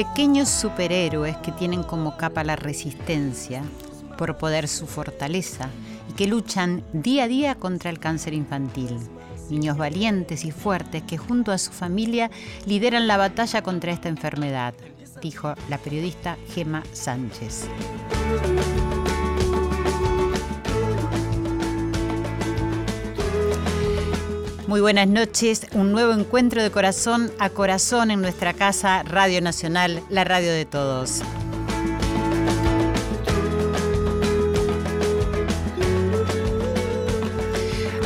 pequeños superhéroes que tienen como capa la resistencia, por poder su fortaleza, y que luchan día a día contra el cáncer infantil. Niños valientes y fuertes que junto a su familia lideran la batalla contra esta enfermedad, dijo la periodista Gema Sánchez. Muy buenas noches, un nuevo encuentro de corazón a corazón en nuestra casa Radio Nacional, la radio de todos.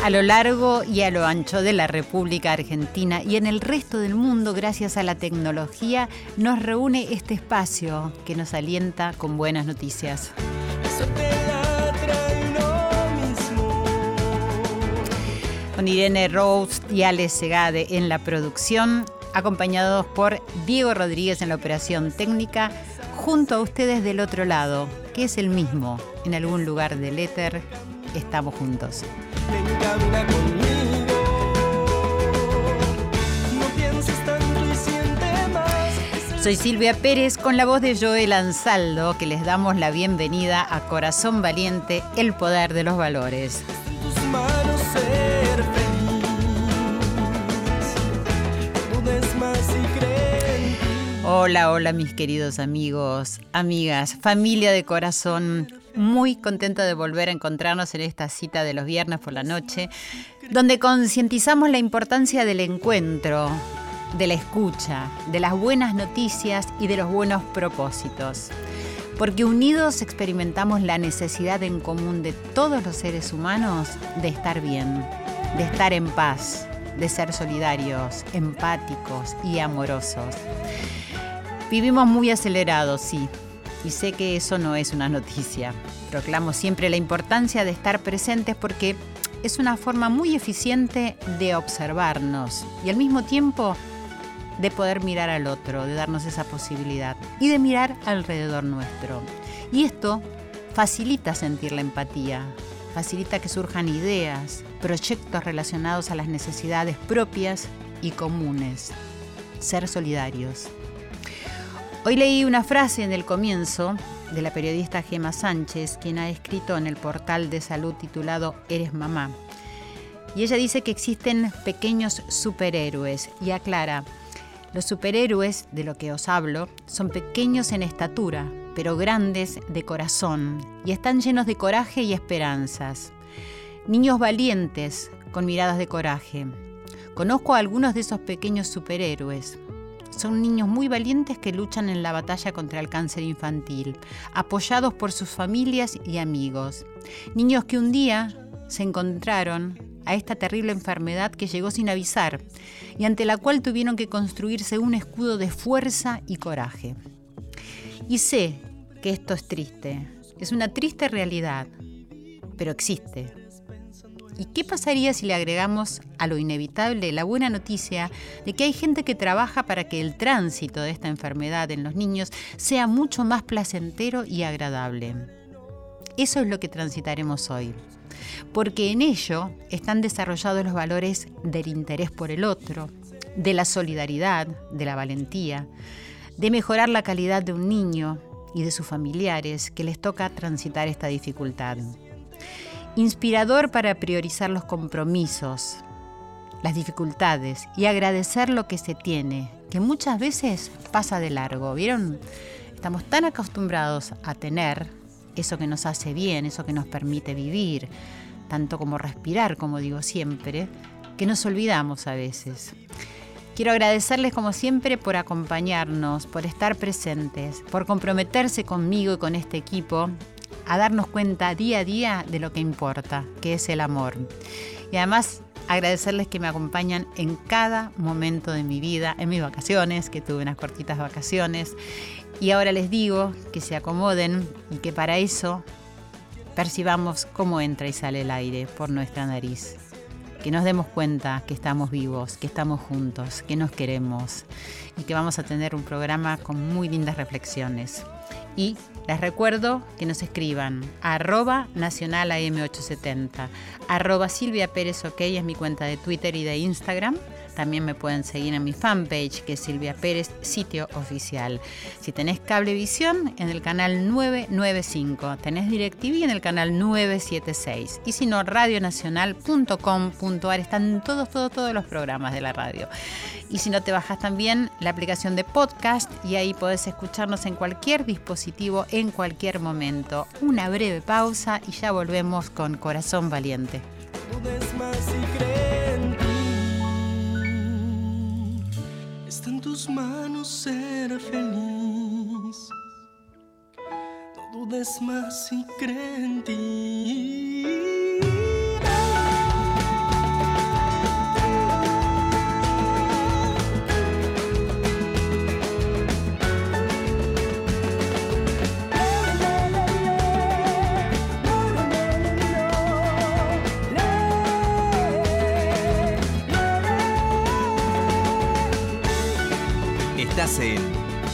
A lo largo y a lo ancho de la República Argentina y en el resto del mundo, gracias a la tecnología, nos reúne este espacio que nos alienta con buenas noticias. Con Irene Rose y Alex Segade en la producción, acompañados por Diego Rodríguez en la operación técnica, junto a ustedes del otro lado, que es el mismo, en algún lugar del éter, estamos juntos. Soy Silvia Pérez con la voz de Joel Ansaldo, que les damos la bienvenida a Corazón Valiente, el poder de los valores. Manos ser feliz. Más. Hola, hola mis queridos amigos, amigas, familia de corazón. Muy contenta de volver a encontrarnos en esta cita de los viernes por la noche, donde concientizamos la importancia del encuentro, de la escucha, de las buenas noticias y de los buenos propósitos. Porque unidos experimentamos la necesidad en común de todos los seres humanos de estar bien, de estar en paz, de ser solidarios, empáticos y amorosos. Vivimos muy acelerados, sí, y sé que eso no es una noticia. Proclamo siempre la importancia de estar presentes porque es una forma muy eficiente de observarnos y al mismo tiempo de poder mirar al otro, de darnos esa posibilidad y de mirar alrededor nuestro. Y esto facilita sentir la empatía, facilita que surjan ideas, proyectos relacionados a las necesidades propias y comunes. Ser solidarios. Hoy leí una frase en el comienzo de la periodista Gema Sánchez, quien ha escrito en el portal de salud titulado Eres mamá. Y ella dice que existen pequeños superhéroes y aclara, los superhéroes de lo que os hablo son pequeños en estatura, pero grandes de corazón y están llenos de coraje y esperanzas. Niños valientes con miradas de coraje. Conozco a algunos de esos pequeños superhéroes. Son niños muy valientes que luchan en la batalla contra el cáncer infantil, apoyados por sus familias y amigos. Niños que un día se encontraron a esta terrible enfermedad que llegó sin avisar y ante la cual tuvieron que construirse un escudo de fuerza y coraje. Y sé que esto es triste, es una triste realidad, pero existe. ¿Y qué pasaría si le agregamos a lo inevitable la buena noticia de que hay gente que trabaja para que el tránsito de esta enfermedad en los niños sea mucho más placentero y agradable? Eso es lo que transitaremos hoy, porque en ello están desarrollados los valores del interés por el otro, de la solidaridad, de la valentía, de mejorar la calidad de un niño y de sus familiares que les toca transitar esta dificultad inspirador para priorizar los compromisos, las dificultades y agradecer lo que se tiene, que muchas veces pasa de largo. ¿Vieron? Estamos tan acostumbrados a tener eso que nos hace bien, eso que nos permite vivir, tanto como respirar, como digo siempre, que nos olvidamos a veces. Quiero agradecerles como siempre por acompañarnos, por estar presentes, por comprometerse conmigo y con este equipo a darnos cuenta día a día de lo que importa, que es el amor. Y además agradecerles que me acompañan en cada momento de mi vida, en mis vacaciones, que tuve unas cortitas vacaciones. Y ahora les digo que se acomoden y que para eso percibamos cómo entra y sale el aire por nuestra nariz. Que nos demos cuenta que estamos vivos, que estamos juntos, que nos queremos y que vamos a tener un programa con muy lindas reflexiones. Y les recuerdo que nos escriban arroba nacional AM870, arroba Silvia Pérez es mi cuenta de Twitter y de Instagram también me pueden seguir en mi fanpage, que es Silvia Pérez, sitio oficial. Si tenés cablevisión, en el canal 995. Tenés DirecTV en el canal 976. Y si no, radionacional.com.ar. Están todos, todos, todos los programas de la radio. Y si no, te bajas también la aplicación de podcast y ahí podés escucharnos en cualquier dispositivo, en cualquier momento. Una breve pausa y ya volvemos con Corazón Valiente. Tus manos ser feliz. No dudes más si crees en ti.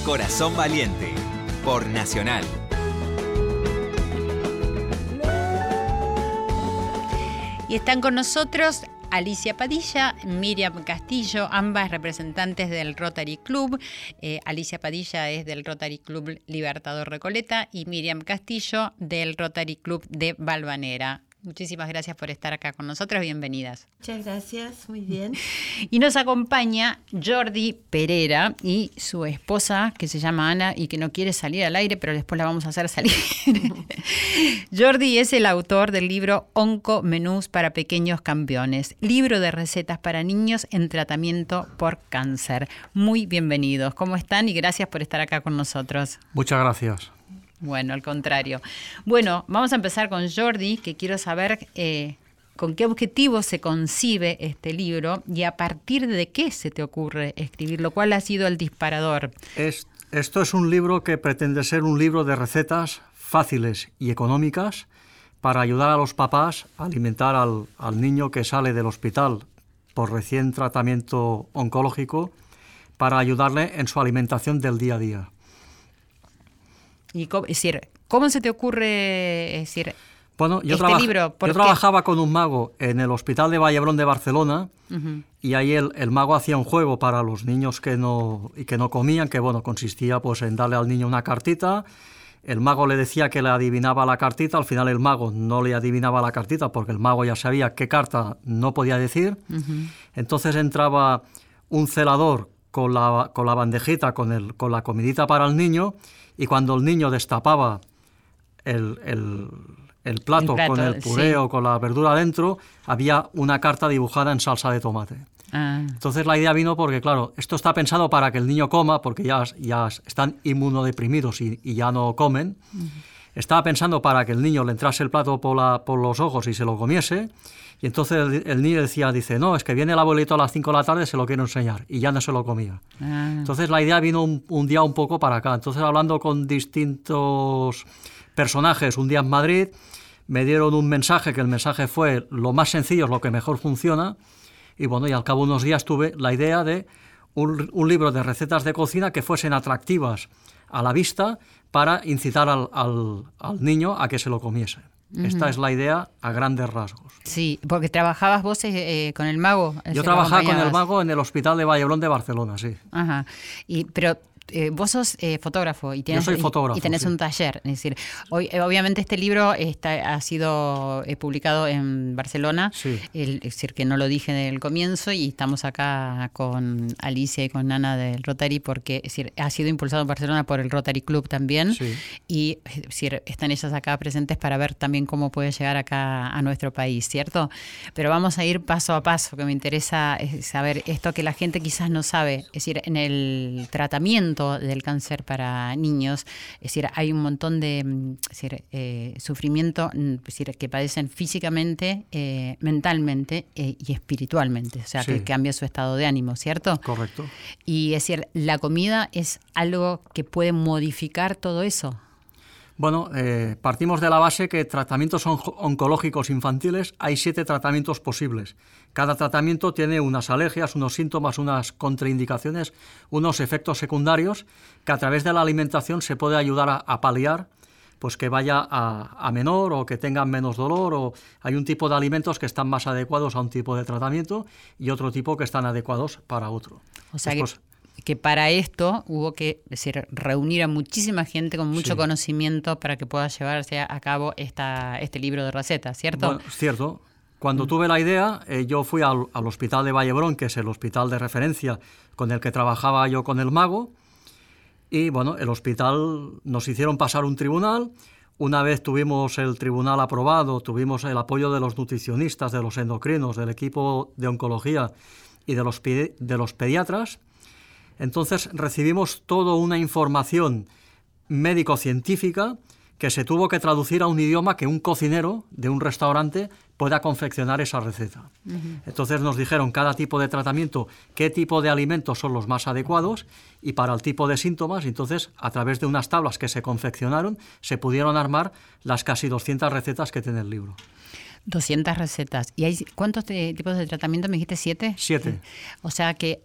Corazón Valiente por Nacional. Y están con nosotros Alicia Padilla, Miriam Castillo, ambas representantes del Rotary Club. Eh, Alicia Padilla es del Rotary Club Libertador Recoleta y Miriam Castillo del Rotary Club de Balvanera. Muchísimas gracias por estar acá con nosotros. Bienvenidas. Muchas gracias, muy bien. Y nos acompaña Jordi Pereira y su esposa, que se llama Ana y que no quiere salir al aire, pero después la vamos a hacer salir. Jordi es el autor del libro Onco Menús para Pequeños Campeones, libro de recetas para niños en tratamiento por cáncer. Muy bienvenidos. ¿Cómo están? Y gracias por estar acá con nosotros. Muchas gracias. Bueno, al contrario. Bueno, vamos a empezar con Jordi, que quiero saber eh, con qué objetivo se concibe este libro y a partir de qué se te ocurre escribirlo. ¿Cuál ha sido el disparador? esto es un libro que pretende ser un libro de recetas fáciles y económicas para ayudar a los papás a alimentar al, al niño que sale del hospital por recién tratamiento oncológico para ayudarle en su alimentación del día a día. Y cómo, es decir, ¿cómo se te ocurre decir, bueno, yo, este libro? yo trabajaba con un mago en el Hospital de Vallebrón de Barcelona y ahí el, el, mago hacía un juego para los niños que no, y que no comían, que bueno, consistía pues en darle al niño una cartita, el mago le decía que le adivinaba la cartita, al final el mago no le adivinaba la cartita porque el mago ya sabía qué carta no podía decir, entonces entraba un celador con la, con la bandejita, con, el, con la comidita para el niño, y cuando el niño destapaba el, el, plato, con el puré o con la verdura dentro, había una carta dibujada en salsa de tomate. Ah. Entonces la idea vino porque, claro, esto está pensado para que el niño coma, porque ya, ya están inmunodeprimidos y, y ya no comen. Estaba pensando para que el niño le entrase el plato por, la, por los ojos y se lo comiese. Y entonces el, niño decía, dice, no, es que viene el abuelito a las 5 de la tarde, se lo quiero enseñar. Y ya no se lo comía. Ah. Entonces la idea vino un, día un poco para acá. Entonces hablando con distintos personajes, un día en Madrid, me dieron un mensaje, que el mensaje fue, lo más sencillo es lo que mejor funciona. Y bueno, y al cabo de unos días tuve la idea de un, un libro de recetas de cocina que fuesen atractivas a la vista para incitar al, al, al niño a que se lo comiese. Esta es la idea a grandes rasgos. Sí, porque trabajabas vos eh, con el mago. Yo trabajaba con el mago en el hospital de Vallebrón de Barcelona, sí. Ajá. Y, pero eh, vos sos eh, fotógrafo y tienes, Yo soy fotógrafo, y tenés sí. un taller. Es decir, hoy, eh, obviamente este libro está, ha sido eh, publicado en Barcelona, Sí. el- es decir, que no lo dije en el comienzo y estamos acá con Alicia y con Ana del Rotary porque es decir, ha sido impulsado en Barcelona por el Rotary Club también Sí. y es decir, están ellas acá presentes para ver también cómo puede llegar acá a nuestro país, ¿cierto? Pero vamos a ir paso a paso, que me interesa saber esto que la gente quizás no sabe, es decir, en el tratamiento del cáncer para niños, es decir, hay un montón de mm, decir, eh, sufrimiento mm, es decir, que padecen físicamente, eh, mentalmente eh, y espiritualmente, o sea, Sí. que cambia su estado de ánimo, ¿cierto? Correcto. Y es decir, la comida es algo que puede modificar todo eso. Bueno, eh, partimos de la base que tratamientos onco- oncológicos infantiles hay siete tratamientos posibles. Cada tratamiento tiene unas alergias, unos síntomas, unas contraindicaciones, unos efectos secundarios que a través de la alimentación se puede ayudar a, a paliar, pues que vaya a, a menor o que tengan menos dolor o hay un tipo de alimentos que están más adecuados a un tipo de tratamiento y otro tipo que están adecuados para otro. O sea Después- que, que para esto hubo que es decir, reunir a muchísima gente con mucho Sí. conocimiento para que pueda llevarse a cabo esta, este libro de recetas, ¿cierto? Bueno, cierto. Cuando tuve la idea, eh, yo fui al, al hospital de Vallebrón, que es el hospital de referencia con el que trabajaba yo con el mago, y bueno, el hospital nos hicieron pasar un tribunal. Una vez tuvimos el tribunal aprobado, tuvimos el apoyo de los nutricionistas, de los endocrinos, del equipo de oncología y de los, de los pediatras. Entonces recibimos toda una información médico-científica que se tuvo que traducir a un idioma que un cocinero de un restaurante pueda confeccionar esa receta. Entonces nos dijeron cada tipo de tratamiento, qué tipo de alimentos son los más adecuados y para el tipo de síntomas, entonces a través de unas tablas que se confeccionaron se pudieron armar las casi 200 recetas que tiene el libro. 200 recetas. ¿Y hay cuántos de- tipos de tratamiento? ¿Me dijiste siete? Siete. O sea que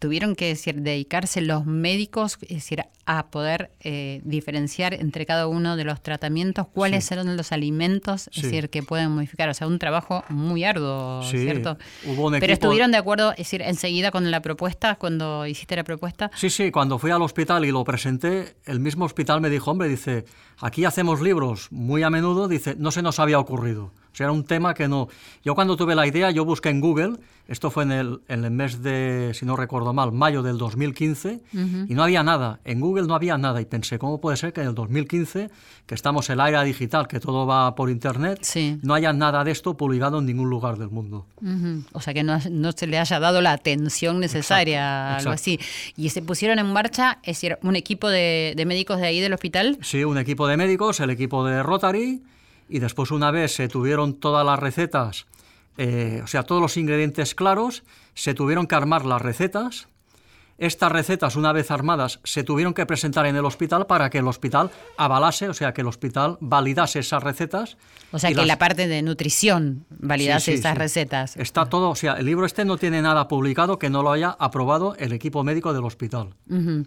tuvieron que decir, dedicarse los médicos es decir, a poder eh, diferenciar entre cada uno de los tratamientos cuáles Sí. eran los alimentos es Sí. decir, que pueden modificar. O sea, un trabajo muy arduo, Sí, ¿cierto? hubo un Pero estuvieron de acuerdo, es decir, enseguida con la propuesta, cuando hiciste la propuesta. Sí, sí, cuando fui al hospital y lo presenté, el mismo hospital me dijo, hombre, dice, aquí hacemos libros muy a menudo, dice, no se nos había ocurrido. O sea, era un tema que no... Yo cuando tuve la idea, yo busqué en Google, esto fue en el, en el mes de, si no recuerdo mal, mayo del 2015, y no había nada. En Google no había nada. Y pensé, ¿cómo puede ser que en el 2015, que estamos en la era digital, que todo va por Internet, Sí. no haya nada de esto publicado en ningún lugar del mundo? O sea, que no, no se le haya dado la atención necesaria, algo exacto. así. Y se pusieron en marcha, es decir, un equipo de, de médicos de ahí del hospital. Sí, un equipo de médicos, el equipo de Rotary, y después una vez se tuvieron todas las recetas, eh, o sea, todos los ingredientes claros, se tuvieron que armar las recetas. Estas recetas, una vez armadas, se tuvieron que presentar en el hospital para que el hospital avalase, o sea, que el hospital validase esas recetas. O sea, que las- la parte de nutrición validase Sí, sí, esas sí. recetas. Está todo, o sea, el libro este no tiene nada publicado que no lo haya aprobado el equipo médico del hospital. Ujú.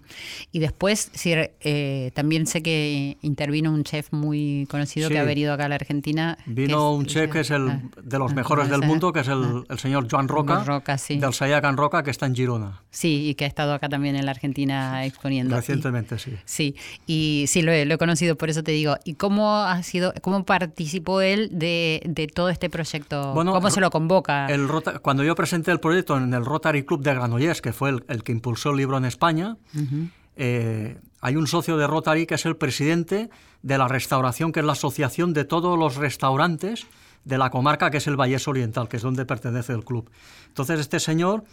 Y después, eh, también sé que intervino un chef muy conocido que ha venido acá a la Argentina. Vino un chef que es el ah, de los ah, mejores ah, del ese- mundo, que es el, ah. el señor Joan Roca, Roca, sí. del Sayacan Roca, que está en Girona. Sí, y que ha estado acá también en la Argentina exponiendo. Recientemente, sí. Sí, y sí, lo he, lo he conocido, por eso te digo. ¿Y cómo ha sido, cómo participó él de, de todo este proyecto? Bueno, ¿Cómo se lo convoca? El Rota- cuando yo presenté el proyecto en el Rotary Club de Granollers, que fue el, el que impulsó el libro en España, eh, hay un socio de Rotary que es el presidente de la restauración, que es la asociación de todos los restaurantes de la comarca, que es el Vallés Oriental, que es donde pertenece el club. Entonces, este señor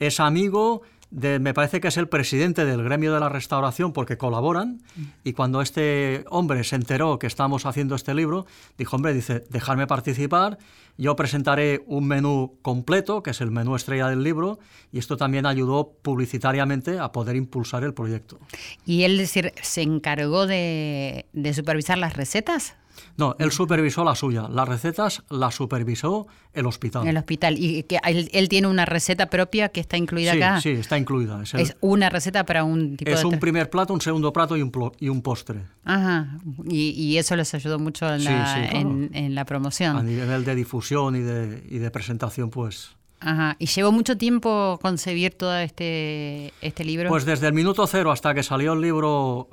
es amigo me parece que es el presidente del gremio de la restauración porque colaboran y cuando este hombre se enteró que estábamos haciendo este libro, dijo, hombre, dice, dejarme participar, yo presentaré un menú completo, que es el menú estrella del libro, y esto también ayudó publicitariamente a poder impulsar el proyecto. ¿Y él decir, se encargó de, de supervisar las recetas No, él supervisó la suya, las recetas las supervisó el hospital. el hospital? ¿Y que él, él tiene una receta propia que está incluida sí, acá? sí, está incluida. Es, el- Es una receta para un tipo es de... un primer plato, un segundo plato y un, plo- y un postre. Ajá, y, y eso les ayudó mucho en, Sí, la, sí, claro. en, en la promoción. A nivel de difusión y de, y de presentación, pues Ajá. ¿Y llevó mucho tiempo concebir todo este, este libro? Pues desde el minuto cero hasta que salió el libro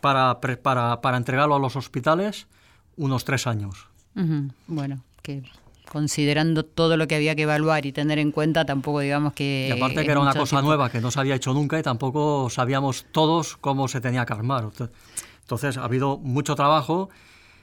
para, para, para entregarlo a los hospitales, unos tres años. Bueno, que considerando todo lo que había que evaluar y tener en cuenta, tampoco digamos que... Y aparte que era una cosa nueva que no se había hecho nunca y tampoco sabíamos todos cómo se tenía que armar. Entonces ha habido mucho trabajo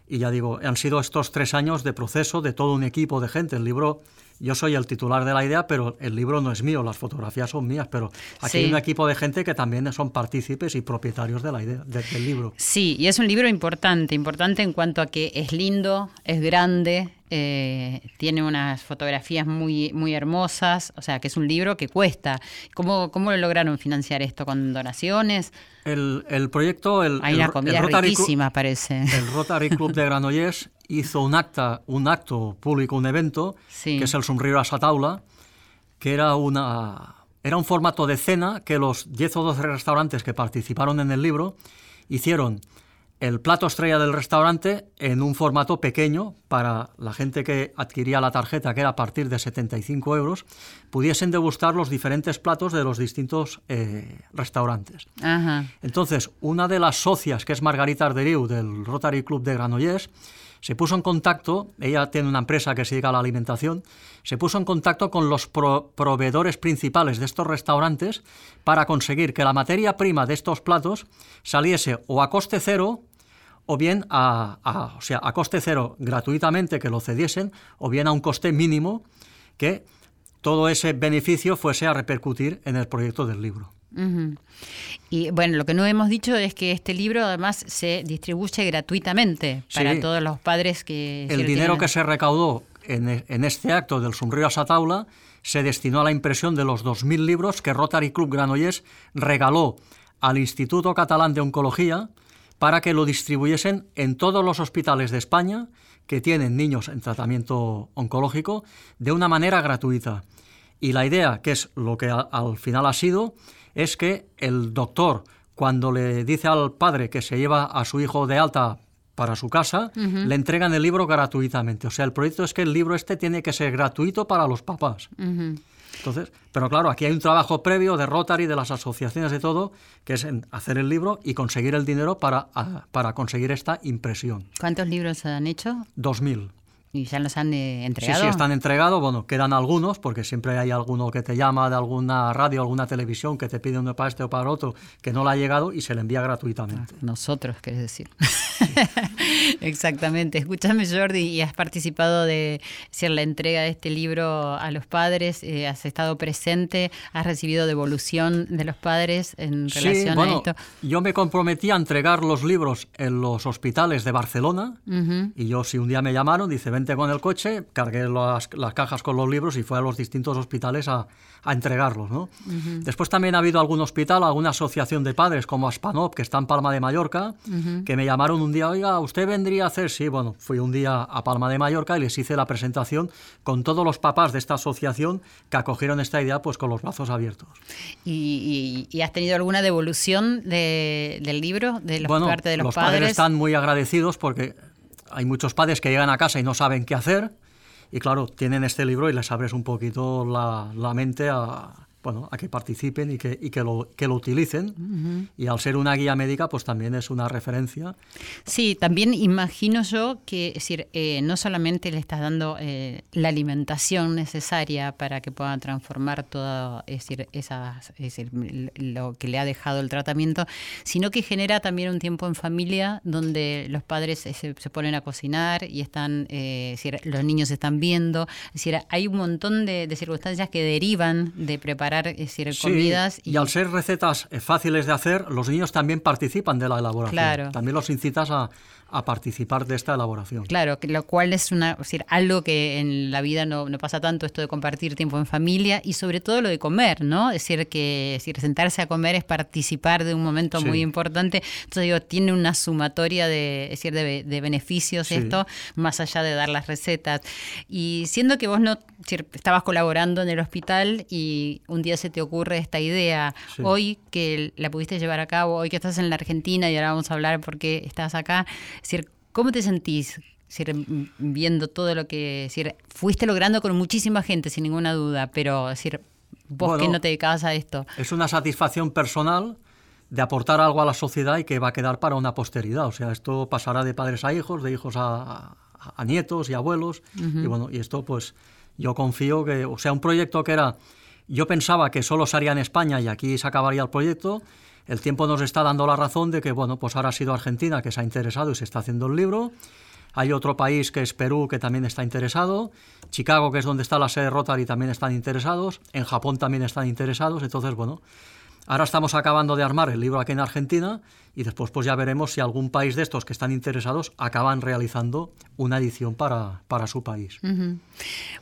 y ya digo, han sido estos tres años de proceso de todo un equipo de gente. El libro yo soy el titular de la idea, pero el libro no es mío, las fotografías son mías, pero aquí hay un equipo de gente que también son partícipes y propietarios de la idea, del libro. Sí, y es un libro importante, importante en cuanto a que es lindo, es grande, eh, tiene unas fotografías muy, muy hermosas, o sea que es un libro que cuesta. ¿Cómo, cómo lo lograron financiar esto? ¿Con donaciones? El, el proyecto... El, Hay una comida riquísima, parece. El Rotary Club de Granollers hizo un, acta, un acto público, un evento, que es el Somriure a Sataula, que era, una, era un formato de cena que los 10 o 12 restaurantes que participaron en el libro hicieron el plato estrella del restaurante en un formato pequeño para la gente que adquiría la tarjeta, que era a partir de 75 euros, pudiesen degustar los diferentes platos de los distintos eh, restaurantes. Entonces, una de las socias, que es Margarita Arderiu, del Rotary Club de Granollers, se puso en contacto, ella tiene una empresa que se dedica a la alimentación, se puso en contacto con los proveedores principales de estos restaurantes para conseguir que la materia prima de estos platos saliese o a coste cero o bien a, o sea, a coste cero gratuitamente que lo cediesen o bien a un coste mínimo que todo ese beneficio fuese a repercutir en el proyecto del libro. Y bueno, lo que no hemos dicho es que este libro además se distribuye gratuitamente para todos los padres que... El dinero que se recaudó en, este acto del Sombrero a Sataula se destinó a la impresión de los 2.000 libros que Rotary Club Granollers regaló al Instituto Catalán de Oncología para que lo distribuyesen en todos los hospitales de España que tienen niños en tratamiento oncológico de una manera gratuita. Y la idea, que es lo que al final ha sido, es que el doctor, cuando le dice al padre que se lleva a su hijo de alta para su casa, le entregan el libro gratuitamente. O sea, el proyecto es que el libro este tiene que ser gratuito para los papás. Entonces, pero claro, aquí hay un trabajo previo de Rotary, de las asociaciones de todo, que es hacer el libro y conseguir el dinero para, para conseguir esta impresión. ¿Cuántos libros se han hecho? Dos mil. ¿Y ya los han eh, entregado? Sí, sí, están entregados. Bueno, quedan algunos, porque siempre hay alguno que te llama de alguna radio, alguna televisión, que te pide uno para este o para otro, que no le ha llegado y se le envía gratuitamente. Ah, nosotros, querés decir. Exactamente. Escúchame, Jordi, y has participado de decir, la entrega de este libro a los padres, eh, has estado presente, has recibido devolución de los padres en relación a esto. Yo me comprometí a entregar los libros en los hospitales de Barcelona, y yo, si un día me llamaron, dice, con el coche, cargué las, cajas con los libros y fue a los distintos hospitales a, entregarlos. ¿no? Después también ha habido algún hospital, alguna asociación de padres como Aspanop, que está en Palma de Mallorca, que me llamaron un día, oiga, ¿usted vendría a hacer? Sí, bueno, fui un día a Palma de Mallorca y les hice la presentación con todos los papás de esta asociación que acogieron esta idea pues con los brazos abiertos. ¿Y, has tenido alguna devolución del libro de los parte de los, los padres? están muy agradecidos porque hay muchos padres que llegan a casa y no saben qué hacer y claro, tienen este libro y les abres un poquito la, la mente a, bueno, a que participen y que, y que, lo, que lo utilicen. Y al ser una guía médica, pues también es una referencia. Sí, también imagino yo que decir, eh, no solamente le estás dando eh, la alimentación necesaria para que pueda transformar todo es decir, esas, es decir, lo que le ha dejado el tratamiento, sino que genera también un tiempo en familia donde los padres se, se ponen a cocinar y están, eh, decir, los niños están viendo. Es decir, hay un montón de circunstancias que derivan de preparar comidas. Y... al ser recetas eh, fáciles de hacer, los niños también participan de la elaboración. También los incitas a, a participar de esta elaboración. Claro, lo cual es una, decir, algo que en la vida no, no, pasa tanto, esto de compartir tiempo en familia y sobre todo lo de comer, ¿no? Es decir, que decir, sentarse a comer es participar de un momento muy importante. Entonces digo, tiene una sumatoria de, decir, de, beneficios esto, más allá de dar las recetas. Y siendo que vos no estabas colaborando en el hospital y un día se te ocurre esta idea, hoy que la pudiste llevar a cabo, hoy que estás en la Argentina y ahora vamos a hablar por qué estás acá, decir, ¿cómo te sentís? viendo todo lo que fuiste logrando con muchísima gente, sin ninguna duda, pero decir, vos que no te dedicabas a esto. Es una satisfacción personal de aportar algo a la sociedad y que va a quedar para una posteridad. O sea, esto pasará de padres a hijos, de hijos a, nietos y abuelos. Y bueno, y esto pues yo confío que, o sea, un proyecto que era, yo pensaba que solo se haría en España y aquí se acabaría el proyecto. El tiempo nos está dando la razón de que, bueno, pues ahora ha sido Argentina que se ha interesado y se está haciendo el libro. Hay otro país que es Perú que también está interesado. Chicago, que es donde está la sede Rotary, también están interesados. En Japón también están interesados. Entonces, bueno, ahora estamos acabando de armar el libro aquí en Argentina y después pues ya veremos si algún país de estos que están interesados acaban realizando una edición para, para su país.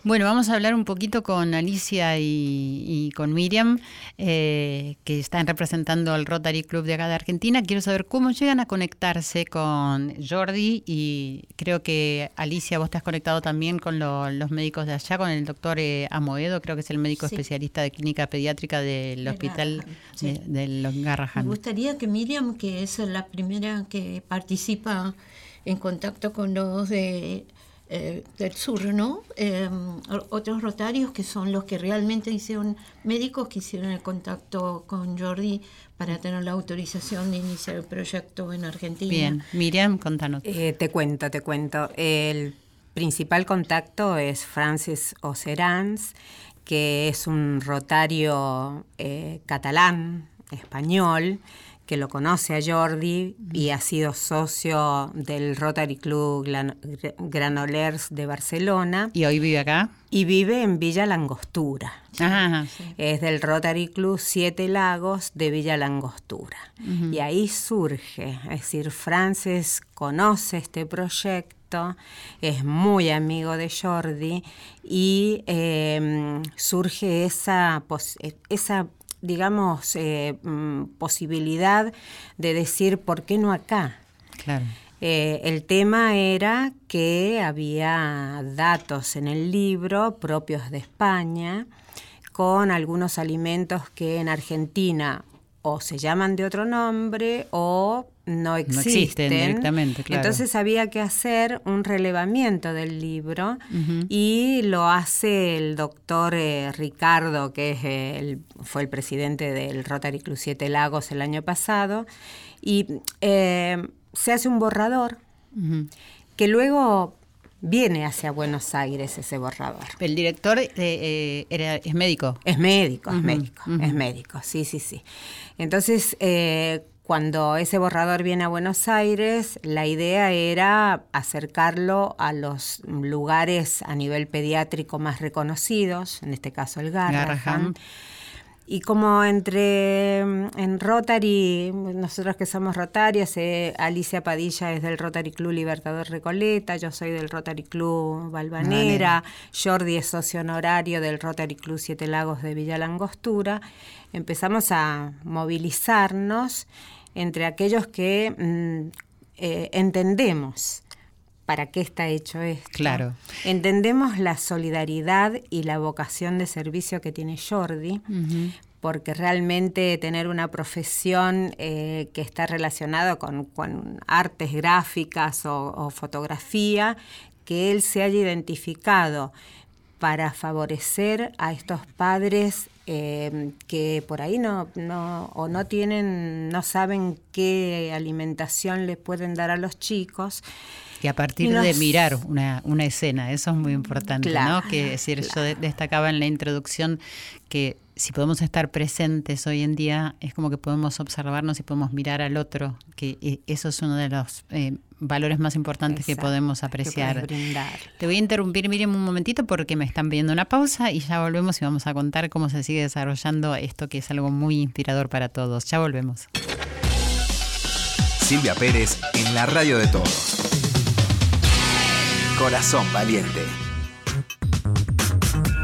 Bueno, vamos a hablar un poquito con Alicia y, con Miriam, eh, que están representando al Rotary Club de acá de Argentina. Quiero saber cómo llegan a conectarse con Jordi y creo que Alicia, vos te has conectado también con los médicos de allá, con el doctor eh, Amoedo, creo que es el médico especialista de clínica pediátrica del hospital de, los Garrahan. Me gustaría que Miriam, que es la primera que participa en contacto con los de, eh, del sur, ¿no? Em, otros rotarios que son los que realmente hicieron, médicos que hicieron el contacto con Jordi para tener la autorización de iniciar el proyecto en Argentina. Bien, Miriam, contanos. Eh, te cuento, te cuento. El principal contacto es Francis Ocerans, que es un rotario eh, catalán, español, que lo conoce a Jordi y ha sido socio del Rotary Club Granolers de Barcelona. ¿Y hoy vive acá? Y vive en Villa Langostura. Es del Rotary Club Siete Lagos de Villa Langostura. Y ahí surge, es decir, Frances conoce este proyecto, es muy amigo de Jordi y em, surge esa, esa digamos, eh, mm, posibilidad de decir, ¿por qué no acá? Claro. Eh, el tema era que había datos en el libro propios de España con algunos alimentos que en Argentina o se llaman de otro nombre o no existen. directamente, claro. Entonces había que hacer un relevamiento del libro y lo hace el doctor eh, Ricardo, que es el, fue el presidente del Rotary Club Siete Lagos el año pasado, y eh, se hace un borrador que luego viene hacia Buenos Aires ese borrador. ¿El director eh, era, es médico? Es médico, es médico, es médico, sí, sí, sí. Entonces, cuando ese borrador viene a Buenos Aires, la idea era acercarlo a los lugares a nivel pediátrico más reconocidos, en este caso el Garrahan. Y como entre en Rotary, nosotros que somos Rotarias, eh, Alicia Padilla es del Rotary Club Libertador Recoleta, yo soy del Rotary Club Balvanera, Jordi es socio honorario del Rotary Club Siete Lagos de Villa Langostura, empezamos a movilizarnos entre aquellos que mm, eh, entendemos para qué está hecho esto. Claro. Entendemos la solidaridad y la vocación de servicio que tiene Jordi, porque realmente tener una profesión eh, que está relacionada con, artes gráficas o, fotografía, que él se haya identificado para favorecer a estos padres eh, que por ahí no, no, o no tienen, no saben qué alimentación les pueden dar a los chicos. Que a partir de mirar una, una, escena, eso es muy importante, ¿no? Que decir, yo destacaba en la introducción que si podemos estar presentes hoy en día, es como que podemos observarnos y podemos mirar al otro, que eh, eso es uno de los eh, valores más importantes que podemos apreciar. Te voy a interrumpir, Miriam, un momentito porque me están pidiendo una pausa y ya volvemos y vamos a contar cómo se sigue desarrollando esto que es algo muy inspirador para todos. Ya volvemos. Silvia Pérez en la radio de todos. Corazón valiente.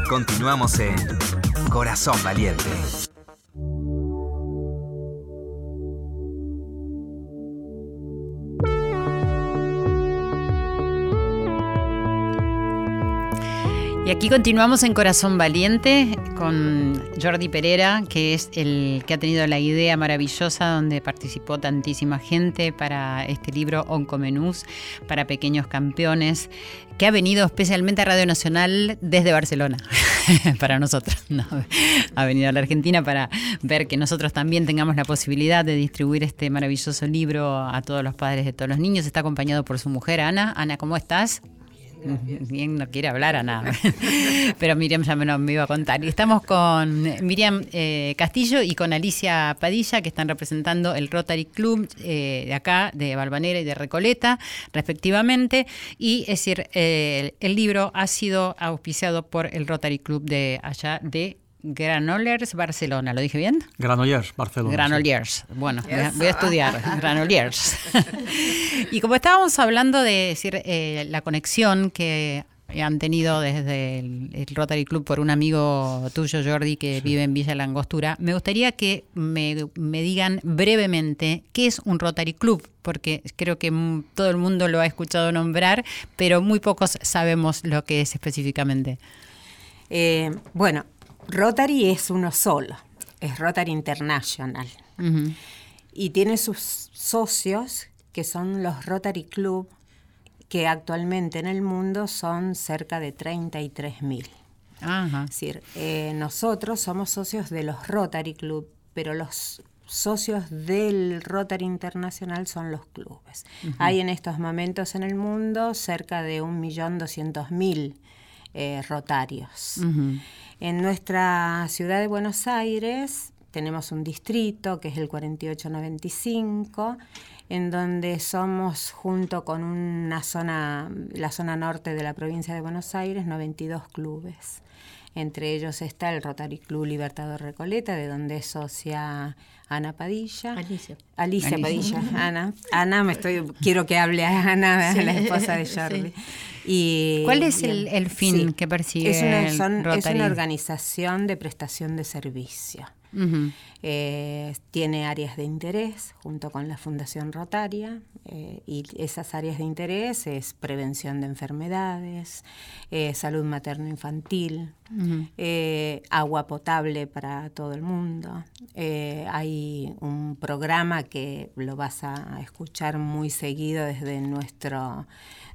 Continuamos en Corazón Valiente. Y aquí continuamos en Corazón Valiente con Jordi Pereira, que es el que ha tenido la idea maravillosa donde participó tantísima gente para este libro Oncomenús para pequeños campeones, que ha venido especialmente a Radio Nacional desde Barcelona, para nosotros. ha venido a la Argentina para ver que nosotros también tengamos la posibilidad de distribuir este maravilloso libro a todos los padres de todos los niños. Está acompañado por su mujer Ana. Ana, ¿cómo estás? Bien, no quiere hablar a nada. Pero Miriam ya me, iba a contar. Estamos con Miriam eh, Castillo y con Alicia Padilla, que están representando el Rotary Club eh, de acá, de Balvanera y de Recoleta, respectivamente. Y es decir, eh, el libro ha sido auspiciado por el Rotary Club de allá de Granollers Barcelona, ¿lo dije bien? Granollers Barcelona. Granollers, bueno, voy a estudiar, Granollers. y como estábamos hablando de decir eh, la conexión que han tenido desde el, Rotary Club por un amigo tuyo, Jordi, que vive en Villa Langostura, me gustaría que me, me, digan brevemente qué es un Rotary Club, porque creo que todo el mundo lo ha escuchado nombrar, pero muy pocos sabemos lo que es específicamente. Eh, bueno, Rotary es uno solo, es Rotary International. Y tiene sus socios, que son los Rotary Club, que actualmente en el mundo son cerca de 33 mil. Es decir, eh, nosotros somos socios de los Rotary Club, pero los socios del Rotary Internacional son los clubes. Hay en estos momentos en el mundo cerca de 1.200.000 eh, rotarios. En nuestra ciudad de Buenos Aires tenemos un distrito que es el 4895, en donde somos junto con una zona, la zona norte de la provincia de Buenos Aires, 92 clubes. Entre ellos está el Rotary Club Libertador Recoleta, de donde es socia Ana Padilla. Alicia. Alicia, Padilla, Ana. Ana, me estoy, quiero que hable a Ana, la esposa de Jordi. Y, ¿Cuál es el, fin que persigue es una, Es una organización de prestación de servicio. Eh, tiene áreas de interés junto con la Fundación Rotaria eh, y esas áreas de interés es prevención de enfermedades, eh, salud materno-infantil, agua potable para todo el mundo. hay un programa que lo vas a escuchar muy seguido desde nuestro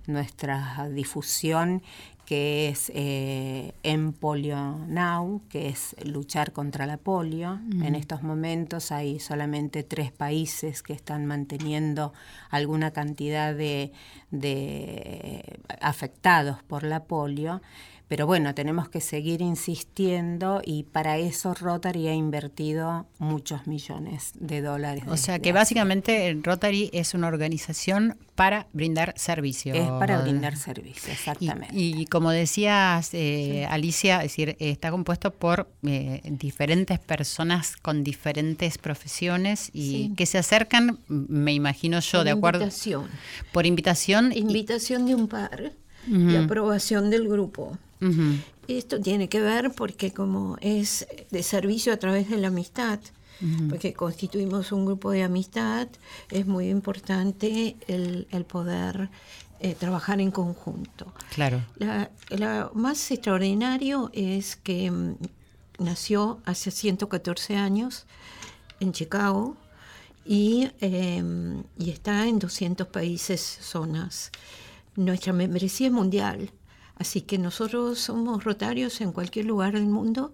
nuestra difusión que es eh, en Polio Now, que es luchar contra la polio. En estos momentos hay solamente tres países que están manteniendo alguna cantidad de, de afectados por la polio. Pero bueno, tenemos que seguir insistiendo y para eso Rotary ha invertido muchos millones de dólares. O sea que básicamente Rotary es una organización para brindar servicio. Es para brindar servicio, exactamente. Y, como decías, eh, Alicia, es decir, está compuesto por eh, diferentes personas con diferentes profesiones y que se acercan, me imagino yo, de acuerdo. Invitación. Por invitación. Invitación de un par y aprobación del grupo. Esto tiene que ver porque como es de servicio a través de la amistad, porque constituimos un grupo de amistad, es muy importante el, poder eh, trabajar en conjunto. Claro. lo más extraordinario es que mm, nació hace 114 años en Chicago y, em, y está en 200 países, zonas. Nuestra membresía es mundial Así que nosotros somos rotarios en cualquier lugar del mundo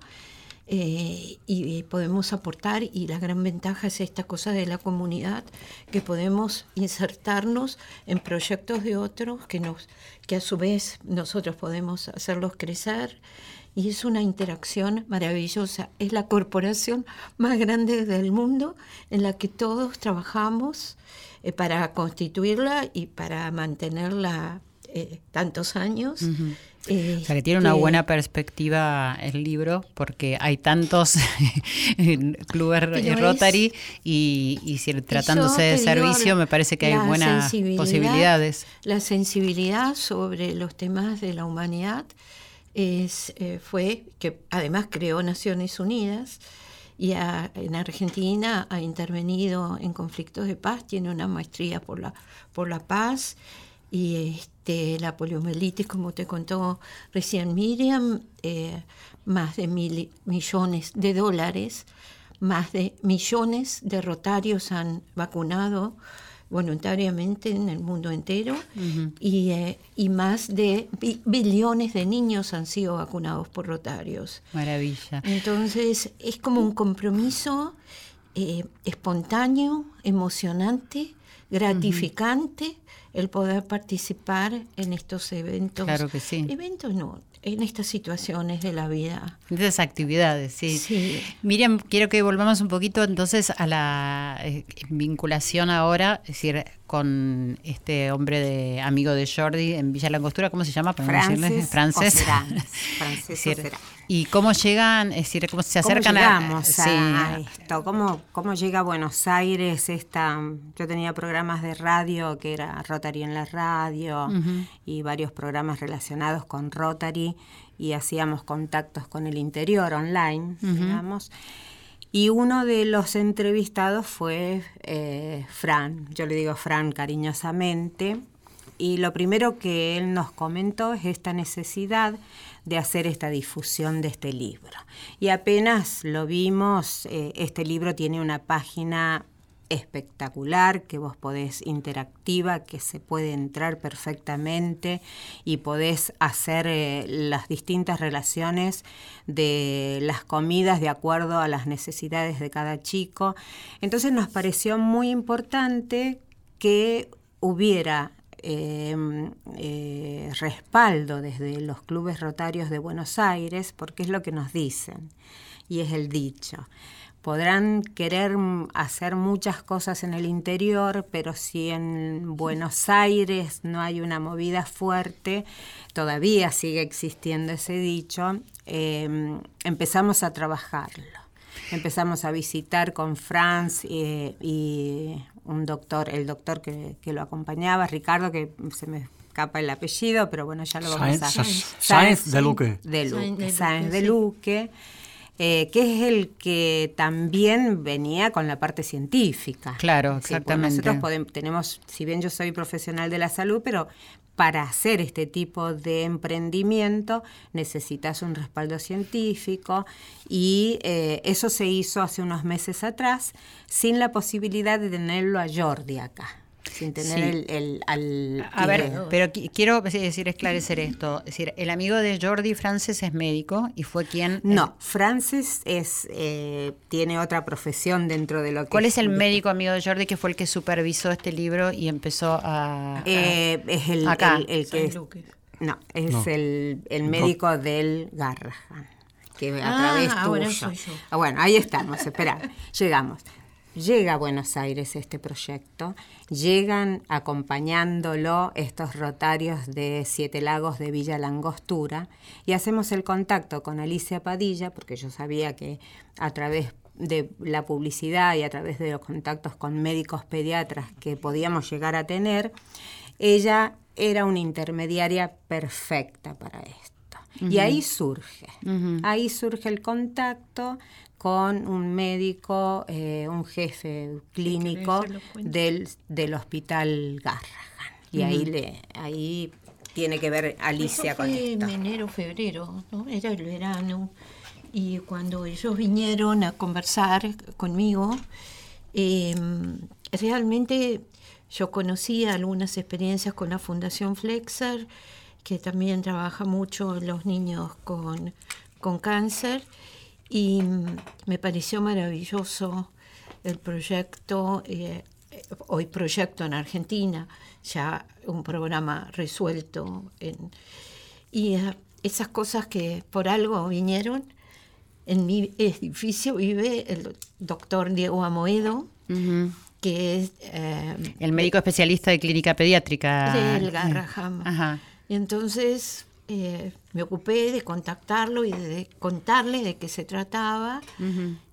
eh, y podemos aportar y la gran ventaja es esta cosa de la comunidad, que podemos insertarnos en proyectos de otros que, nos, que a su vez nosotros podemos hacerlos crecer y es una interacción maravillosa. Es la corporación más grande del mundo en la que todos trabajamos eh, para constituirla y para mantenerla eh, tantos años. Eh, o sea que tiene una buena perspectiva el libro porque hay tantos clubes Rotary y, y si tratándose de servicio me parece que hay buenas posibilidades. La sensibilidad sobre los temas de la humanidad es, eh, fue que además creó Naciones Unidas y en Argentina ha intervenido en conflictos de paz, tiene una maestría por la, por la paz y este, la poliomielitis, como te contó recién Miriam, eh, más de mil millones de dólares, más de millones de rotarios han vacunado voluntariamente en el mundo entero y, eh, y, más de billones de niños han sido vacunados por rotarios. Maravilla. Entonces es como un compromiso eh, espontáneo, emocionante, gratificante el poder participar en estos eventos. Claro que sí. Eventos no, en estas situaciones de la vida. En estas actividades, sí. sí. Miriam, quiero que volvamos un poquito entonces a la eh, vinculación ahora, es decir, con este hombre de amigo de Jordi en Villa Langostura, ¿cómo se llama? Francis. Francés. Francis ¿Y cómo llegan, es decir, cómo se acercan a, esto? ¿Cómo, ¿Cómo llega a Buenos Aires esta? Yo tenía programas de radio que era Rotary en la radio y varios programas relacionados con Rotary y hacíamos contactos con el interior online, digamos. Y uno de los entrevistados fue eh, Fran, yo le digo Fran cariñosamente, y lo primero que él nos comentó es esta necesidad de hacer esta difusión de este libro. Y apenas lo vimos, eh, este libro tiene una página espectacular que vos podés interactiva, que se puede entrar perfectamente y podés hacer eh, las distintas relaciones de las comidas de acuerdo a las necesidades de cada chico. Entonces nos pareció muy importante que hubiera Em, eh, respaldo desde los clubes rotarios de Buenos Aires, porque es lo que nos dicen, y es el dicho. Podrán querer hacer muchas cosas en el interior, pero si en Buenos Aires no hay una movida fuerte, todavía sigue existiendo ese dicho, em, empezamos a trabajarlo. Empezamos a visitar con Franz eh, y un doctor, el doctor que, lo acompañaba, Ricardo, que se me escapa el apellido, pero bueno, ya lo vamos a... Sáenz de Luque. De Luque, Sáenz de Luque. Eh, que es el que también venía con la parte científica. Claro, exactamente. nosotros podemos, tenemos, si bien yo soy profesional de la salud, pero para hacer este tipo de emprendimiento necesitas un respaldo científico y eh, eso se hizo hace unos meses atrás sin la posibilidad de tenerlo a Jordi acá sin tener el, al... A ver, pero quiero decir, esclarecer esto. Es decir, el amigo de Jordi, Francis, es médico y fue quien... No, Francis es, eh, tiene otra profesión dentro de lo que... ¿Cuál es el médico amigo de Jordi que fue el que supervisó este libro y empezó a... Eh, es el, el, que... Es, no, es El, el médico del Garrahan que a ah, través tuyo. Ah, bueno, ahí estamos, espera, llegamos. Llega a Buenos Aires este proyecto, llegan acompañándolo estos rotarios de Siete Lagos de Villa Langostura y hacemos el contacto con Alicia Padilla, porque yo sabía que a través de la publicidad y a través de los contactos con médicos pediatras que podíamos llegar a tener, ella era una intermediaria perfecta para esto. Y ahí surge, ahí surge el contacto con un médico, eh, un jefe clínico del, del hospital Garrahan. Y ahí, le, ahí tiene que ver Alicia con esto. En enero, febrero, ¿no? era el verano. Y cuando ellos vinieron a conversar conmigo, em, realmente yo conocí algunas experiencias con la Fundación Flexer, que también trabaja mucho los niños con, con cáncer y me pareció maravilloso el proyecto, eh, hoy proyecto en Argentina, ya un programa resuelto. y eh, esas cosas que por algo vinieron, en mi edificio vive el doctor Diego Amoedo, que es... Eh, el médico especialista de clínica pediátrica. Del Garraham. Y entonces eh, me ocupé de contactarlo y de contarle de qué se trataba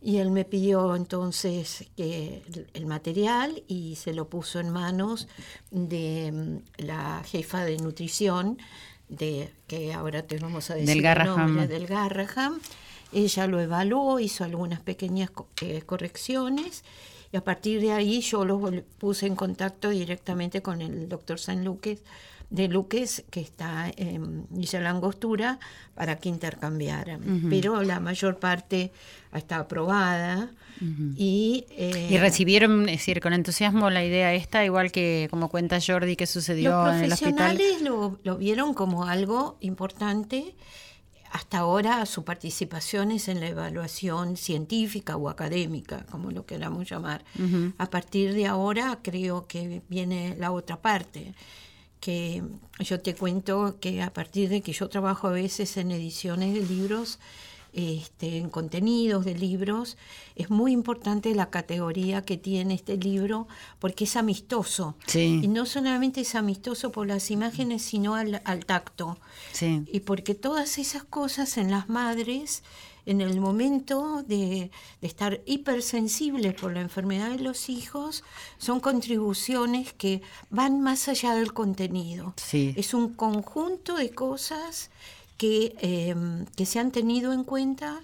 y él me pidió entonces que el, material y se lo puso en manos de mm, la jefa de nutrición de que ahora te vamos a decir del Garraham. del Garraham. Ella lo evaluó, hizo algunas pequeñas eh, correcciones Y a partir de ahí yo los puse en contacto directamente con el doctor San Luques, de Luques, que está en Villa Langostura, para que intercambiaran. Pero la mayor parte está aprobada. y, eh, y, recibieron, es decir, con entusiasmo la idea esta, igual que como cuenta Jordi que sucedió en el hospital. Los profesionales lo vieron como algo importante hasta ahora su participación es en la evaluación científica o académica, como lo queramos llamar. A partir de ahora creo que viene la otra parte, que yo te cuento que a partir de que yo trabajo a veces en ediciones de libros, este, en contenidos de libros. Es muy importante la categoría que tiene este libro porque es amistoso. Y no solamente es amistoso por las imágenes, sino al, tacto. Y porque todas esas cosas en las madres, en el momento de, de, estar hipersensibles por la enfermedad de los hijos, son contribuciones que van más allá del contenido. Es un conjunto de cosas que, em, que se han tenido en cuenta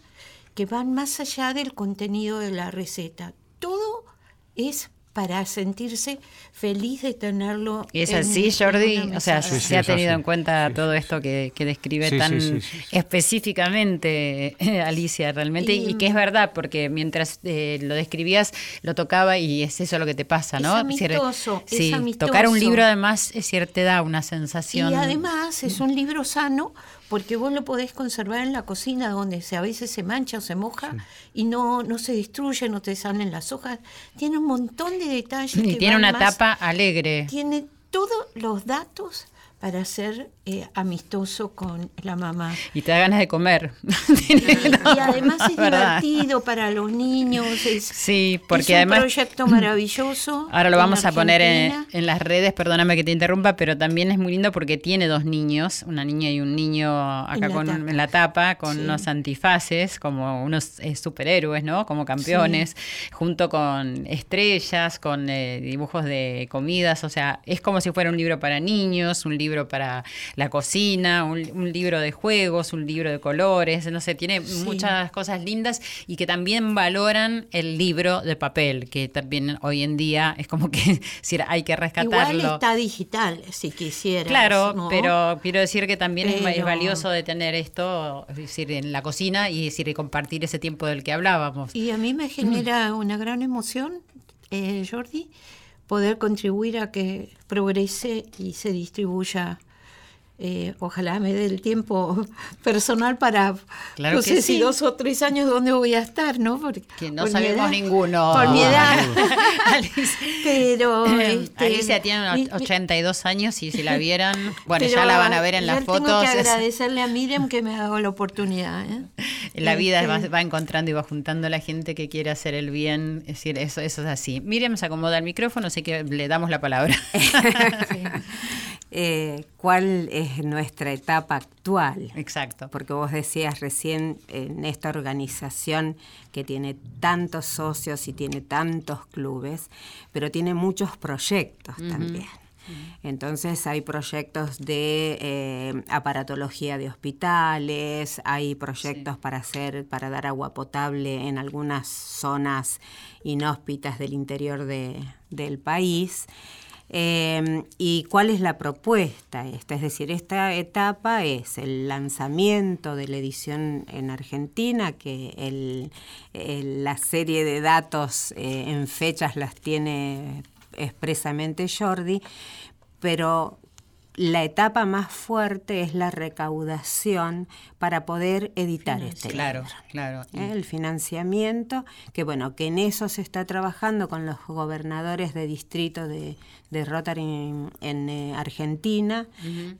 que van más allá del contenido de la receta. Todo es para sentirse feliz de tenerlo. Y es así, Jordi, o sea, se ha tenido en cuenta todo esto que, describe tan específicamente Alicia realmente, y, que es verdad, porque mientras eh, lo describías, lo tocaba y es eso lo que te pasa, ¿no? Es amistoso, es amistoso. Tocar un libro además es cierto, te da una sensación. Y además es un libro sano porque vos lo podés conservar en la cocina donde se, a veces se mancha o se moja y no, no se destruye, no te salen las hojas. Tiene un montón de detalles. Y tiene una tapa alegre. Tiene todos los datos para ser eh, amistoso con la mamá. Y te da ganas de comer. y, además es divertido para los niños. Es, sí, porque es un proyecto maravilloso. Ahora lo vamos a poner en, las redes, perdóname que te interrumpa, pero también es muy lindo porque tiene dos niños, una niña y un niño acá en con, la en la tapa, con unos antifaces, como unos eh, superhéroes, ¿no? Como campeones, junto con estrellas, con eh, dibujos de comidas, o sea, es como si fuera un libro para niños, un libro libro para la cocina, un, libro de juegos, un libro de colores, no sé, tiene muchas cosas lindas y que también valoran el libro de papel, que también hoy en día es como que hay que rescatarlo. Igual está digital, si quisiera. Claro, pero quiero decir que también es valioso de tener esto, es decir, en la cocina y decir, compartir ese tiempo del que hablábamos. Y a mí me genera una gran emoción, eh, Jordi, poder contribuir a que progrese y se distribuya. Eh, ojalá me dé el tiempo personal para no sé si dos o tres años dónde voy a estar, ¿no? Porque, que no sabemos ninguno. Por mi edad. Pero este, Alicia tiene 82 años y si la vieran, bueno, ya la van a ver en las fotos. Tengo que agradecerle a Miriam que me ha dado la oportunidad. ¿eh? La vida este, va, encontrando y va juntando a la gente que quiere hacer el bien. Es decir, eso, eso es así. Miriam se acomoda el micrófono, así que le damos la palabra. Eh, ¿Cuál es nuestra etapa actual? Exacto. Porque vos decías recién en esta organización que tiene tantos socios y tiene tantos clubes, pero tiene muchos proyectos también. Entonces hay proyectos de eh, aparatología de hospitales, hay proyectos para hacer, para dar agua potable en algunas zonas inhóspitas del interior del país. Eh, ¿Y cuál es la propuesta esta? Es decir, esta etapa es el lanzamiento de la edición en Argentina, que la serie de datos eh, en fechas las tiene expresamente Jordi, pero la etapa más fuerte es la recaudación para poder editar este claro, Claro, ¿Eh? El financiamiento, que bueno, que en eso se está trabajando con los gobernadores de distrito de, Rotary en, eh, Argentina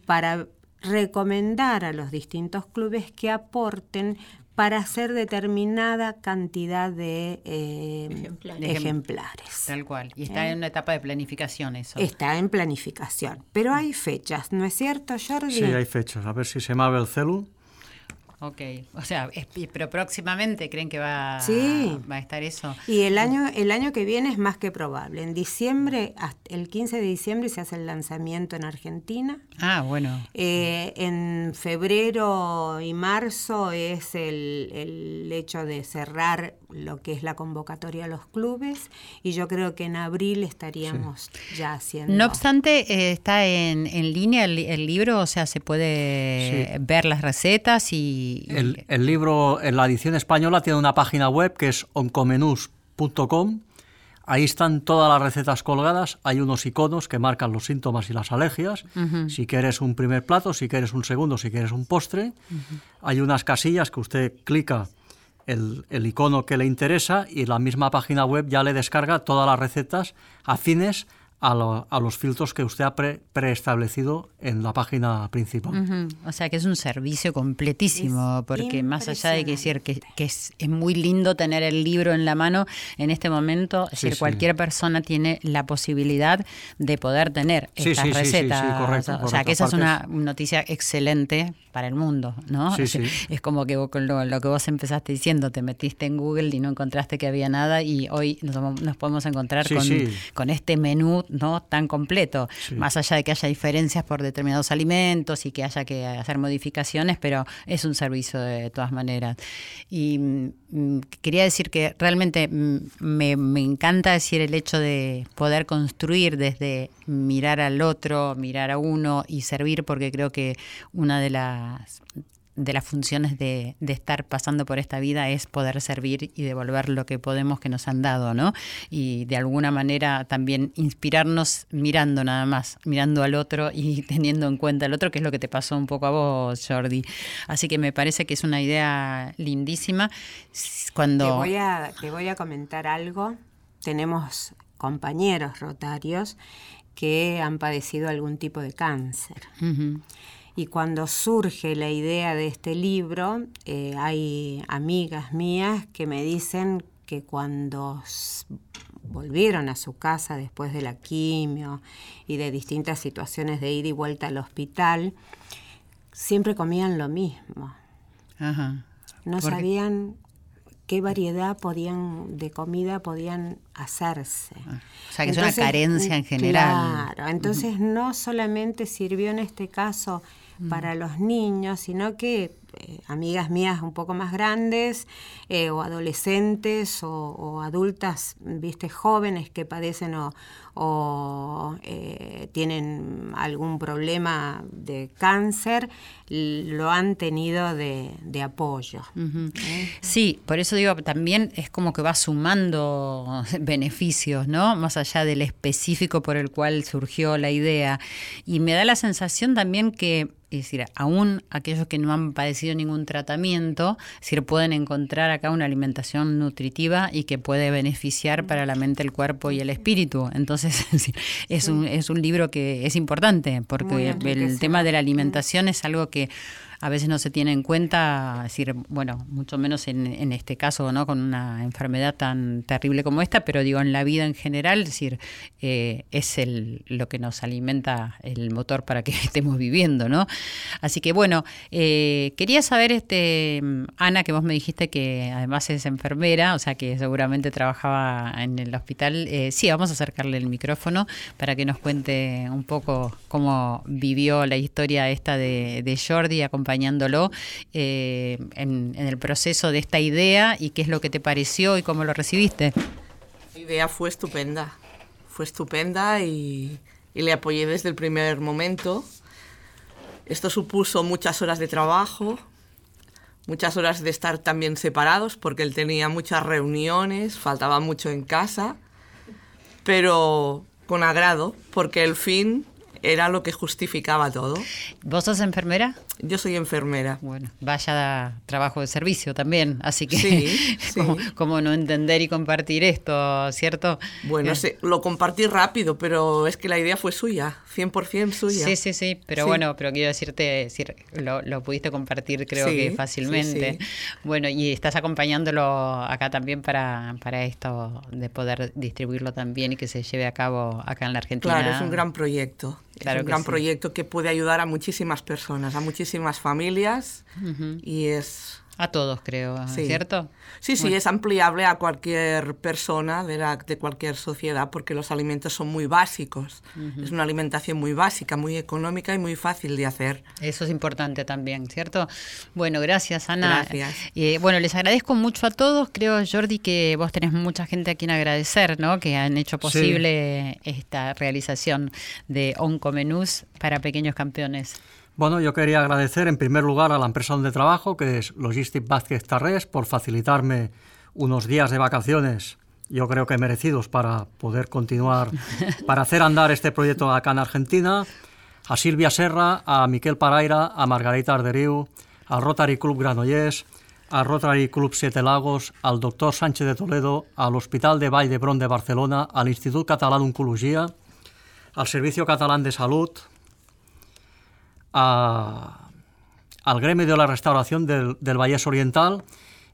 para recomendar a los distintos clubes que aporten para hacer determinada cantidad de eh, ejemplares. Tal cual. Y está en una etapa de planificación eso. Está en planificación. Pero hay fechas, ¿no es cierto, Jordi? Sí, hay fechas. A ver si se mueve el celu. Ok, o sea, pero próximamente creen que va, va a estar eso. Y el año, el año que viene es más que probable. En diciembre, el 15 de diciembre se hace el lanzamiento en Argentina. Ah, bueno. Eh, en febrero y marzo es el, el hecho de cerrar lo que es la convocatoria a los clubes y yo creo que en abril estaríamos ya haciendo. No obstante, eh, está en, línea el, libro, o sea, se puede ver las recetas y... El, el, libro en la edición española tiene una página web que es oncomenús.com. Ahí están todas las recetas colgadas, hay unos iconos que marcan los síntomas y las alergias, si quieres un primer plato, si quieres un segundo, si quieres un postre. Hay unas casillas que usted clica el, el, icono que le interesa y la misma página web ya le descarga todas las recetas afines a, los filtros que usted ha preestablecido en la página principal. O sea que es un servicio completísimo, porque más allá de que decir que, es, muy lindo tener el libro en la mano en este momento, es decir, cualquier persona tiene la posibilidad de poder tener estas recetas. o sea que esa es una noticia excelente para el mundo, ¿no? Es, es, como que lo, que vos empezaste diciendo, te metiste en Google y no encontraste que había nada y hoy nos, podemos encontrar con, con este menú no tan completo, más allá de que haya diferencias por determinados alimentos y que haya que hacer modificaciones, pero es un servicio de todas maneras. Y mm, quería decir que realmente mm, me, me encanta decir el hecho de poder construir desde mirar al otro, mirar a uno y servir, porque creo que una de las de las funciones de, de, estar pasando por esta vida es poder servir y devolver lo que podemos que nos han dado, ¿no? Y de alguna manera también inspirarnos mirando nada más, mirando al otro y teniendo en cuenta al otro, que es lo que te pasó un poco a vos, Jordi. Así que me parece que es una idea lindísima. Cuando... Te voy a, te voy a comentar algo. Tenemos compañeros rotarios que han padecido algún tipo de cáncer. Y cuando surge la idea de este libro, eh, hay amigas mías que me dicen que cuando volvieron a su casa después de la quimio y de distintas situaciones de ir y vuelta al hospital, siempre comían lo mismo. No sabían qué variedad podían de comida podían hacerse. Ah, o sea, que es una carencia en general. Claro, entonces no solamente sirvió en este caso para los niños, sino que eh, amigas mías un poco más grandes eh, o adolescentes o, adultas, viste, jóvenes que padecen o, eh, tienen algún problema de cáncer, lo han tenido de, apoyo. Sí, por eso digo, también es como que va sumando beneficios, ¿no? Más allá del específico por el cual surgió la idea. Y me da la sensación también que es decir, aún aquellos que no han padecido ningún tratamiento, es decir, pueden encontrar acá una alimentación nutritiva y que puede beneficiar para la mente, el cuerpo y el espíritu. Entonces, es un, es un libro que es importante, porque el tema de la alimentación es algo que a veces no se tiene en cuenta, decir, bueno, mucho menos en, en, este caso, ¿no? Con una enfermedad tan terrible como esta, pero digo, en la vida en general, es decir, eh, es el, lo que nos alimenta el motor para que estemos viviendo, ¿no? Así que bueno, eh, quería saber, este, Ana, que vos me dijiste que además es enfermera, o sea que seguramente trabajaba en el hospital. Eh, sí, vamos a acercarle el micrófono para que nos cuente un poco cómo vivió la historia esta de, de Jordi, acompañándolo eh, en, el proceso de esta idea y qué es lo que te pareció y cómo lo recibiste. La idea fue estupenda, fue estupenda y, le apoyé desde el primer momento. Esto supuso muchas horas de trabajo, muchas horas de estar también separados porque él tenía muchas reuniones, faltaba mucho en casa, pero con agrado porque el fin era lo que justificaba todo. ¿Vos sos enfermera? Yo soy enfermera. Bueno, vaya trabajo de servicio también, así que sí, como, no entender y compartir esto, ¿cierto? Bueno, eh. lo compartí rápido, pero es que la idea fue suya, 100% suya. Sí, sí, sí, pero bueno, pero quiero decirte, lo, pudiste compartir creo que fácilmente. Bueno, y estás acompañándolo acá también para, para esto de poder distribuirlo también y que se lleve a cabo acá en la Argentina. Claro, es un gran proyecto. es un gran proyecto que puede ayudar a muchísimas personas, a muchísimas familias y es A todos, creo, ¿cierto? Sí, sí, es ampliable a cualquier persona de, la, de cualquier sociedad porque los alimentos son muy básicos. Es una alimentación muy básica, muy económica y muy fácil de hacer. Eso es importante también, ¿cierto? Bueno, gracias, Ana. Gracias. Eh, bueno, les agradezco mucho a todos. Creo, Jordi, que vos tenés mucha gente a quien agradecer, ¿no? Que han hecho posible esta realización de Oncomenús para pequeños campeones. Bueno, yo quería agradecer en primer lugar a la empresa donde trabajo, que es Logistic Vázquez Tarrés, por facilitarme unos días de vacaciones, yo creo que merecidos para poder continuar, para hacer andar este proyecto acá en Argentina, a Silvia Serra, a Miquel Paraira, a Margarita Arderiu, al Rotary Club Granollers, al Rotary Club Siete Lagos, al doctor Sánchez de Toledo, al Hospital de Vall d'Hebron de Barcelona, al Institut Català d'Oncologia, al Servicio Catalán de Salud, al gremio de la restauración del, del Oriental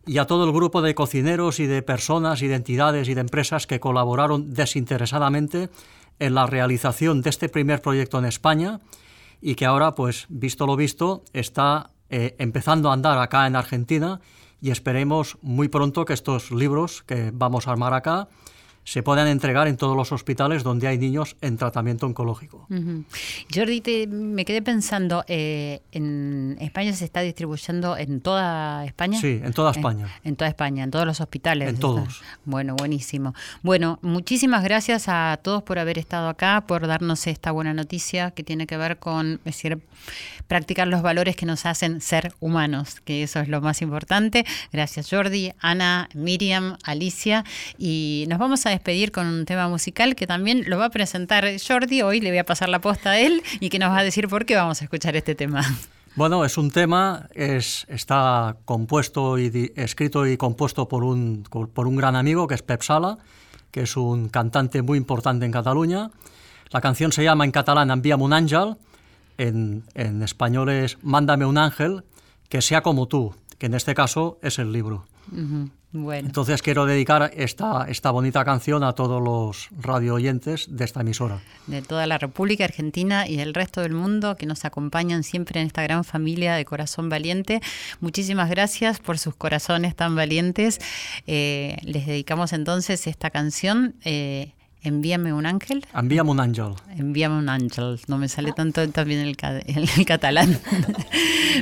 y a todo el grupo de cocineros y de personas y de entidades y de empresas que colaboraron desinteresadamente en la realización de este primer proyecto en España y que ahora, pues, visto lo visto, está eh, empezando a andar acá en Argentina y esperemos muy pronto que estos libros que vamos a armar acá se puedan entregar en todos los hospitales donde hay niños en tratamiento oncológico. Jordi, me quedé pensando, eh, ¿en España se está distribuyendo en toda España? Sí, en toda España. En, toda España, en todos los hospitales. En todos. Bueno, buenísimo. Bueno, muchísimas gracias a todos por haber estado acá, por darnos esta buena noticia que tiene que ver con decir, practicar los valores que nos hacen ser humanos, que eso es lo más importante. Gracias Jordi, Ana, Miriam, Alicia, y nos vamos a despedir con un tema musical que también lo va a presentar Jordi. Hoy le voy a pasar la posta a él y que nos va a decir por qué vamos a escuchar este tema. Bueno, es un tema, es, está compuesto y escrito y compuesto por un, por un gran amigo que es Pep Sala, que es un cantante muy importante en Cataluña. La canción se llama en catalán Envíame un ángel, en, en español es Mándame un ángel que sea como tú, que en este caso es el libro. Bueno. Entonces quiero dedicar esta, esta bonita canción a todos los radio oyentes de esta emisora. De toda la República Argentina y del resto del mundo que nos acompañan siempre en esta gran familia de Corazón Valiente. Muchísimas gracias por sus corazones tan valientes. Eh, les dedicamos entonces esta canción. Eh, Envíame un ángel. Envíame un ángel. Envíame un ángel. No me sale tanto también el, el catalán.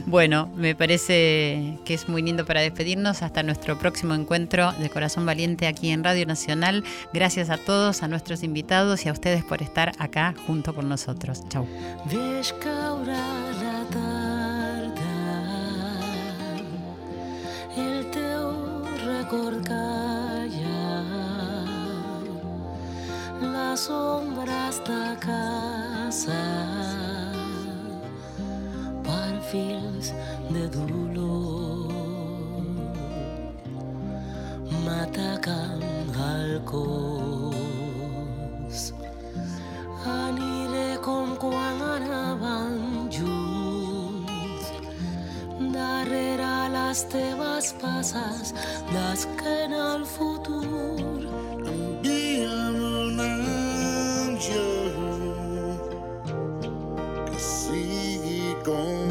bueno, me parece que es muy lindo para despedirnos. Hasta nuestro próximo encuentro de Corazón Valiente aquí en Radio Nacional. Gracias a todos, a nuestros invitados y a ustedes por estar acá junto con nosotros. Chau. Les ombres de casa. Perfils de dolor m'ataquen al cos. Aniré com quan anàvem junts darrere les teves passes d'esquena al futur you. See you gone